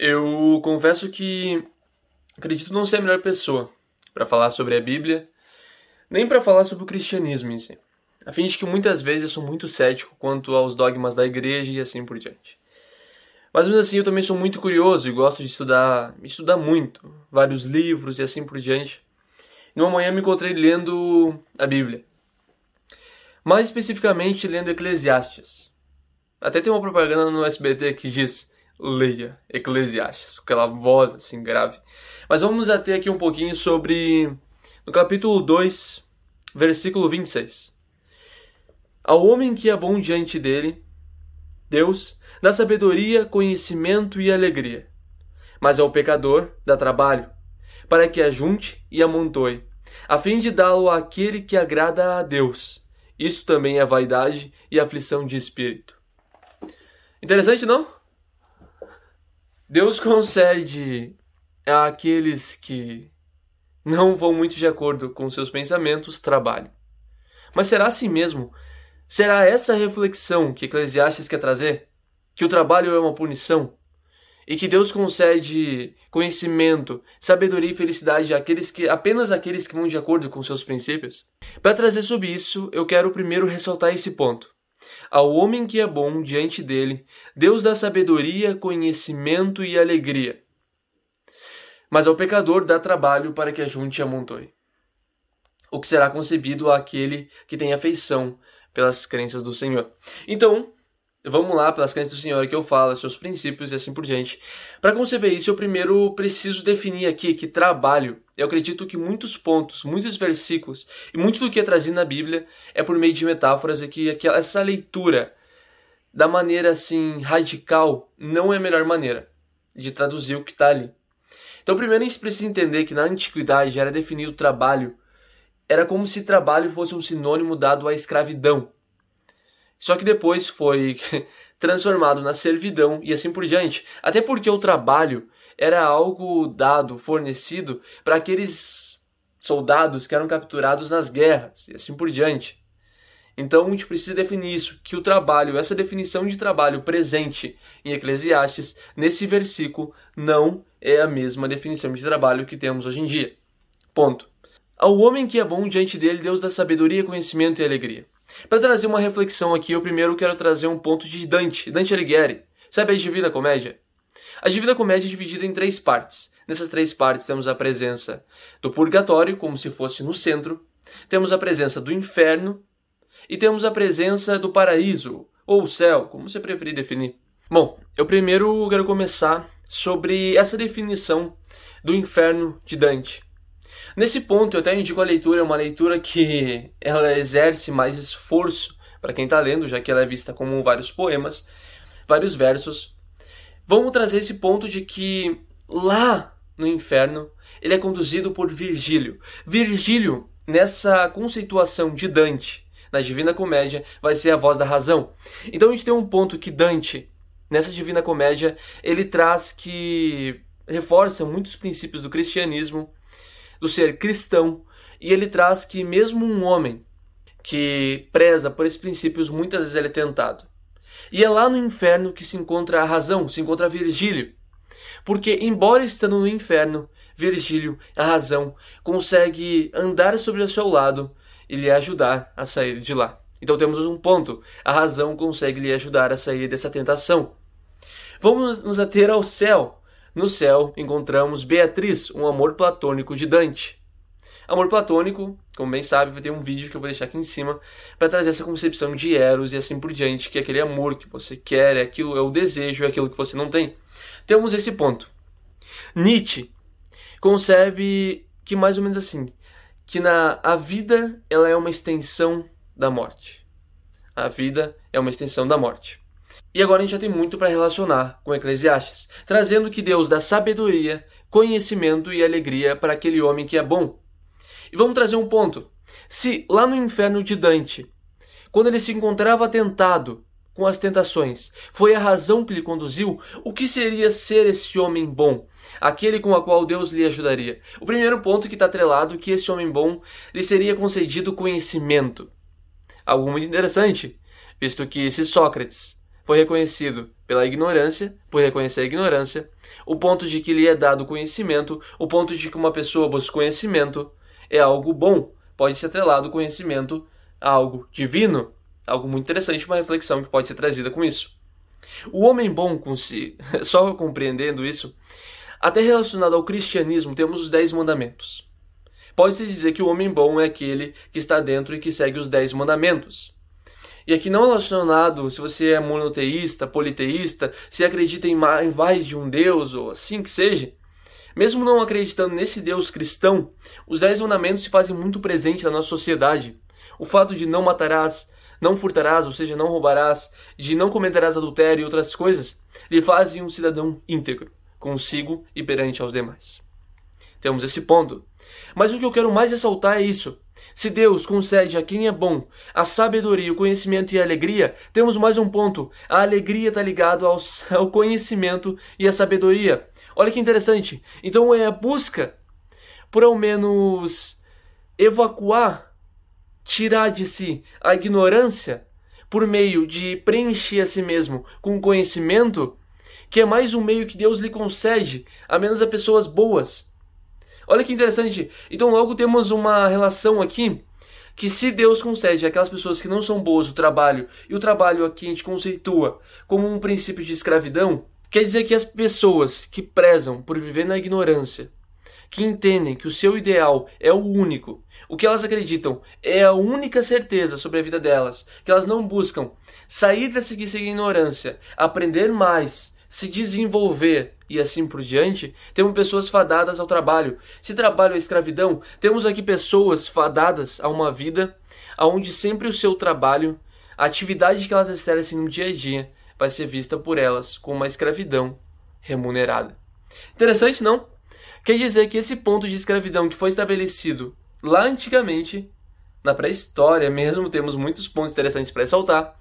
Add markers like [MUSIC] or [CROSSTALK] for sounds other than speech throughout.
Eu confesso que acredito não ser a melhor pessoa para falar sobre a Bíblia, nem para falar sobre o cristianismo em si, a fim de que muitas vezes eu sou muito cético quanto aos dogmas da igreja e assim por diante. Mas mesmo assim eu também sou muito curioso e gosto de estudar, estudar muito, vários livros e assim por diante. E uma manhã me encontrei lendo a Bíblia. Mais especificamente lendo Eclesiastes. Até tem uma propaganda no SBT que diz leia Eclesiastes, aquela voz assim grave. Mas vamos ater aqui um pouquinho sobre no capítulo 2, versículo 26. Ao homem que é bom diante dele, Deus dá sabedoria, conhecimento e alegria. Mas ao pecador dá trabalho, para que ajunte e amontoe, a fim de dá-lo àquele que agrada a Deus. Isso também é vaidade e aflição de espírito. Interessante, não? Deus concede àqueles que não vão muito de acordo com seus pensamentos trabalho. Mas será assim mesmo? Será essa reflexão que Eclesiastes quer trazer? Que o trabalho é uma punição? E que Deus concede conhecimento, sabedoria e felicidade àqueles que apenas àqueles que vão de acordo com seus princípios? Para trazer sobre isso, eu quero primeiro ressaltar esse ponto. Ao homem que é bom diante dele, Deus dá sabedoria, conhecimento e alegria. Mas ao pecador dá trabalho para que ajunte e amontoe. O que será concebido àquele que tem afeição pelas crenças do Senhor. Então, Vamos lá, pelas crenças do Senhor que eu falo, seus princípios e assim por diante. Para conceber isso, eu primeiro preciso definir aqui que trabalho. Eu acredito que muitos pontos, muitos versículos e muito do que é trazido na Bíblia é por meio de metáforas e que essa leitura da maneira assim radical não é a melhor maneira de traduzir o que está ali. Então, primeiro a gente precisa entender que na antiguidade era definido trabalho, era como se trabalho fosse um sinônimo dado à escravidão. Só que depois foi [LAUGHS] transformado na servidão e assim por diante. Até porque o trabalho era algo dado, fornecido para aqueles soldados que eram capturados nas guerras e assim por diante. Então a gente precisa definir isso, que o trabalho, essa definição de trabalho presente em Eclesiastes, nesse versículo, não é a mesma definição de trabalho que temos hoje em dia. Ponto. Ao homem que é bom diante dele, Deus dá sabedoria, conhecimento e alegria. Para trazer uma reflexão aqui, eu primeiro quero trazer um ponto de Dante, Dante Alighieri. Sabe a Divina Comédia? A Divina Comédia é dividida em três partes. Nessas três partes temos a presença do purgatório, como se fosse no centro, temos a presença do inferno e temos a presença do paraíso, ou céu, como você preferir definir. Bom, eu primeiro quero começar sobre essa definição do inferno de Dante. Nesse ponto, eu até indico a leitura, é uma leitura que ela exerce mais esforço para quem está lendo, já que ela é vista como vários poemas, vários versos. Vamos trazer esse ponto de que lá no inferno ele é conduzido por Virgílio. Virgílio, nessa conceituação de Dante, na Divina Comédia, vai ser a voz da razão. Então a gente tem um ponto que Dante, nessa Divina Comédia, ele traz que reforça muitos princípios do cristianismo do ser cristão, e ele traz que mesmo um homem que preza por esses princípios, muitas vezes ele é tentado. E é lá no inferno que se encontra a razão, se encontra Virgílio. Porque, embora estando no inferno, Virgílio, a razão, consegue andar sobre o seu lado e lhe ajudar a sair de lá. Então temos um ponto: a razão consegue lhe ajudar a sair dessa tentação. Vamos nos ater ao céu, no céu encontramos Beatriz, um amor platônico de Dante. Amor platônico, como bem sabe, vai ter um vídeo que eu vou deixar aqui em cima para trazer essa concepção de Eros e assim por diante, que é aquele amor que você quer, é aquilo, é o desejo, é aquilo que você não tem. Temos esse ponto. Nietzsche concebe que mais ou menos assim, que na a vida ela é uma extensão da morte. A vida é uma extensão da morte. E agora a gente já tem muito para relacionar com Eclesiastes, trazendo que Deus dá sabedoria, conhecimento e alegria para aquele homem que é bom. E vamos trazer um ponto. Se lá no inferno de Dante, quando ele se encontrava tentado com as tentações, foi a razão que lhe conduziu, o que seria ser esse homem bom? Aquele com o qual Deus lhe ajudaria. O primeiro ponto que está atrelado é que esse homem bom lhe seria concedido conhecimento. Algo muito interessante, visto que se Sócrates foi reconhecido pela ignorância, por reconhecer a ignorância, o ponto de que lhe é dado conhecimento, o ponto de que uma pessoa busca conhecimento é algo bom, pode ser atrelado conhecimento a algo divino, algo muito interessante, uma reflexão que pode ser trazida com isso. O homem bom, com si, [LAUGHS] só compreendendo isso, até relacionado ao cristianismo, temos os dez mandamentos. Pode-se dizer que o homem bom é aquele que está dentro e que segue os dez mandamentos. E aqui não relacionado se você é monoteísta, politeísta, se acredita em mais de um Deus ou assim que seja. Mesmo não acreditando nesse Deus cristão, os dez mandamentos se fazem muito presentes na nossa sociedade. O fato de não matarás, não furtarás, ou seja, não roubarás, de não cometerás adultério e outras coisas, lhe fazem um cidadão íntegro, consigo e perante aos demais. Temos esse ponto. Mas o que eu quero mais ressaltar é isso. Se Deus concede a quem é bom a sabedoria, o conhecimento e a alegria, temos mais um ponto. A alegria está ligada ao, ao conhecimento e à sabedoria. Olha que interessante. Então é a busca por ao menos evacuar, tirar de si a ignorância por meio de preencher a si mesmo com conhecimento, que é mais um meio que Deus lhe concede, a menos a pessoas boas Olha que interessante. Então, logo temos uma relação aqui que se Deus concede àquelas pessoas que não são boas o trabalho, e o trabalho aqui a gente conceitua como um princípio de escravidão, quer dizer que as pessoas que prezam por viver na ignorância, que entendem que o seu ideal é o único, o que elas acreditam é a única certeza sobre a vida delas, que elas não buscam sair dessa ignorância, aprender mais, se desenvolver e assim por diante, temos pessoas fadadas ao trabalho. Se trabalho é escravidão, temos aqui pessoas fadadas a uma vida onde sempre o seu trabalho, a atividade que elas exercem no dia a dia, vai ser vista por elas como uma escravidão remunerada. Interessante, não? Quer dizer que esse ponto de escravidão que foi estabelecido lá antigamente, na pré-história mesmo, temos muitos pontos interessantes para ressaltar,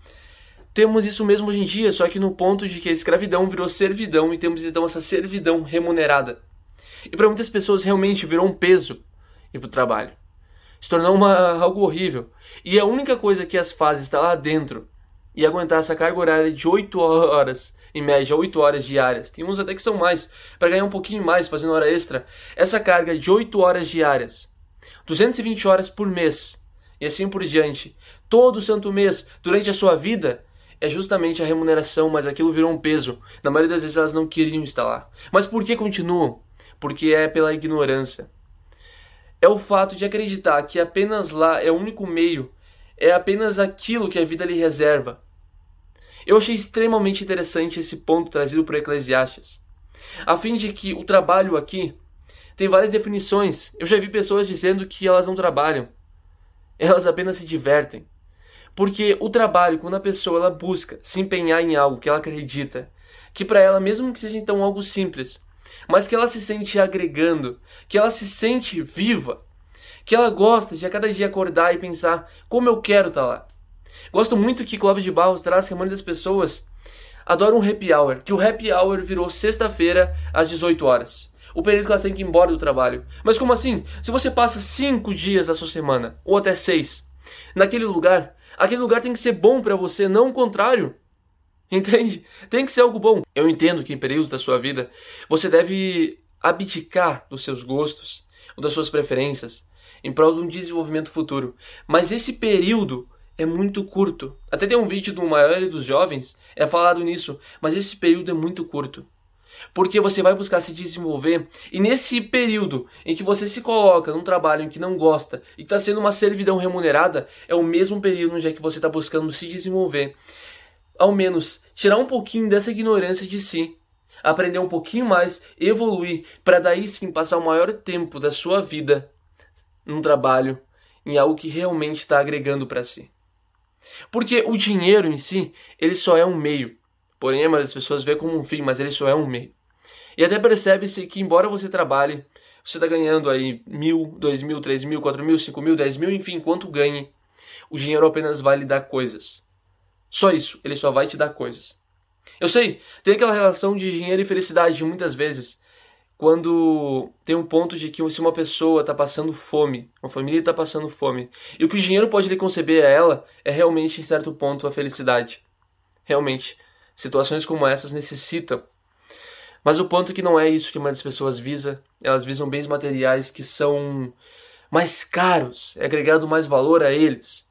temos isso mesmo hoje em dia, só que no ponto de que a escravidão virou servidão e temos então essa servidão remunerada. E para muitas pessoas realmente virou um peso ir para o trabalho. Se tornou uma, algo horrível. E a única coisa que as faz estar lá dentro e aguentar essa carga horária de 8 horas, em média 8 horas diárias. Tem uns até que são mais, para ganhar um pouquinho mais fazendo hora extra. Essa carga de 8 horas diárias, 220 horas por mês, e assim por diante, todo santo mês, durante a sua vida, é justamente a remuneração, mas aquilo virou um peso. Na maioria das vezes elas não queriam lá. Mas por que continuam? Porque é pela ignorância. É o fato de acreditar que apenas lá é o único meio, é apenas aquilo que a vida lhe reserva. Eu achei extremamente interessante esse ponto trazido por Eclesiastes, a fim de que o trabalho aqui tem várias definições. Eu já vi pessoas dizendo que elas não trabalham, elas apenas se divertem. Porque o trabalho, quando a pessoa ela busca se empenhar em algo que ela acredita, que para ela, mesmo que seja então algo simples, mas que ela se sente agregando, que ela se sente viva, que ela gosta de a cada dia acordar e pensar como eu quero estar tá lá. Gosto muito que Clóvis de Barros traz que a maioria das pessoas adora um happy hour, que o happy hour virou sexta-feira às 18 horas. O período que elas têm que ir embora do trabalho. Mas como assim? Se você passa cinco dias da sua semana, ou até seis, naquele lugar, Aquele lugar tem que ser bom para você, não o contrário. [LAUGHS] Entende? Tem que ser algo bom. Eu entendo que em períodos da sua vida você deve abdicar dos seus gostos ou das suas preferências em prol de um desenvolvimento futuro. Mas esse período é muito curto. Até tem um vídeo do maior dos jovens é falado nisso, mas esse período é muito curto porque você vai buscar se desenvolver e nesse período em que você se coloca num trabalho em que não gosta e está sendo uma servidão remunerada, é o mesmo período onde é que você está buscando se desenvolver. Ao menos tirar um pouquinho dessa ignorância de si, aprender um pouquinho mais, evoluir, para daí sim passar o maior tempo da sua vida num trabalho, em algo que realmente está agregando para si. Porque o dinheiro em si, ele só é um meio. Porém, a maioria das pessoas vê como um fim, mas ele só é um meio. E até percebe-se que, embora você trabalhe, você está ganhando aí mil, dois mil, três mil, quatro mil, cinco mil, dez mil, enfim, quanto ganhe, o dinheiro apenas vai lhe dar coisas. Só isso, ele só vai te dar coisas. Eu sei, tem aquela relação de dinheiro e felicidade muitas vezes, quando tem um ponto de que se uma pessoa está passando fome, uma família está passando fome, e o que o dinheiro pode lhe conceber a ela é realmente, em certo ponto, a felicidade. Realmente, Situações como essas necessitam. Mas o ponto é que não é isso que muitas pessoas visa. Elas visam bens materiais que são mais caros, é agregado mais valor a eles.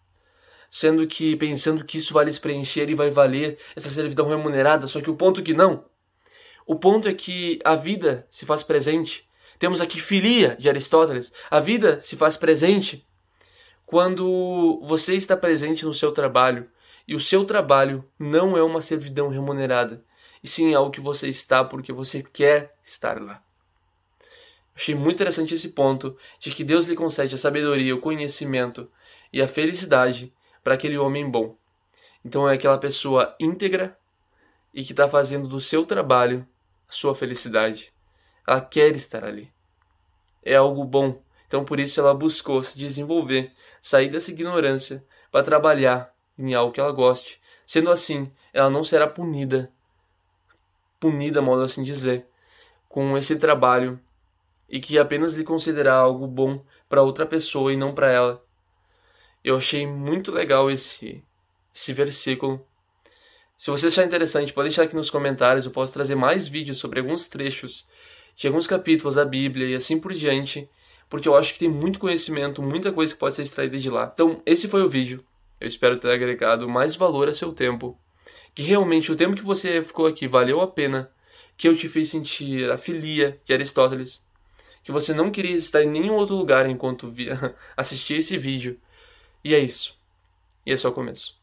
Sendo que pensando que isso vai lhes preencher e vai valer essa servidão remunerada, só que o ponto é que não. O ponto é que a vida se faz presente. Temos aqui filia de Aristóteles. A vida se faz presente quando você está presente no seu trabalho e o seu trabalho não é uma servidão remunerada, e sim algo que você está porque você quer estar lá. Achei muito interessante esse ponto de que Deus lhe concede a sabedoria, o conhecimento e a felicidade para aquele homem bom. Então é aquela pessoa íntegra e que está fazendo do seu trabalho a sua felicidade. Ela quer estar ali. É algo bom. Então por isso ela buscou se desenvolver, sair dessa ignorância para trabalhar em algo que ela goste. Sendo assim, ela não será punida, punida, modo assim dizer, com esse trabalho e que apenas lhe considerar algo bom para outra pessoa e não para ela. Eu achei muito legal esse, esse versículo. Se você achar interessante, pode deixar aqui nos comentários. Eu posso trazer mais vídeos sobre alguns trechos de alguns capítulos da Bíblia e assim por diante, porque eu acho que tem muito conhecimento, muita coisa que pode ser extraída de lá. Então, esse foi o vídeo. Eu espero ter agregado mais valor a seu tempo. Que realmente o tempo que você ficou aqui valeu a pena. Que eu te fiz sentir a filia de Aristóteles. Que você não queria estar em nenhum outro lugar enquanto via, [LAUGHS] assistia esse vídeo. E é isso. E é só o começo.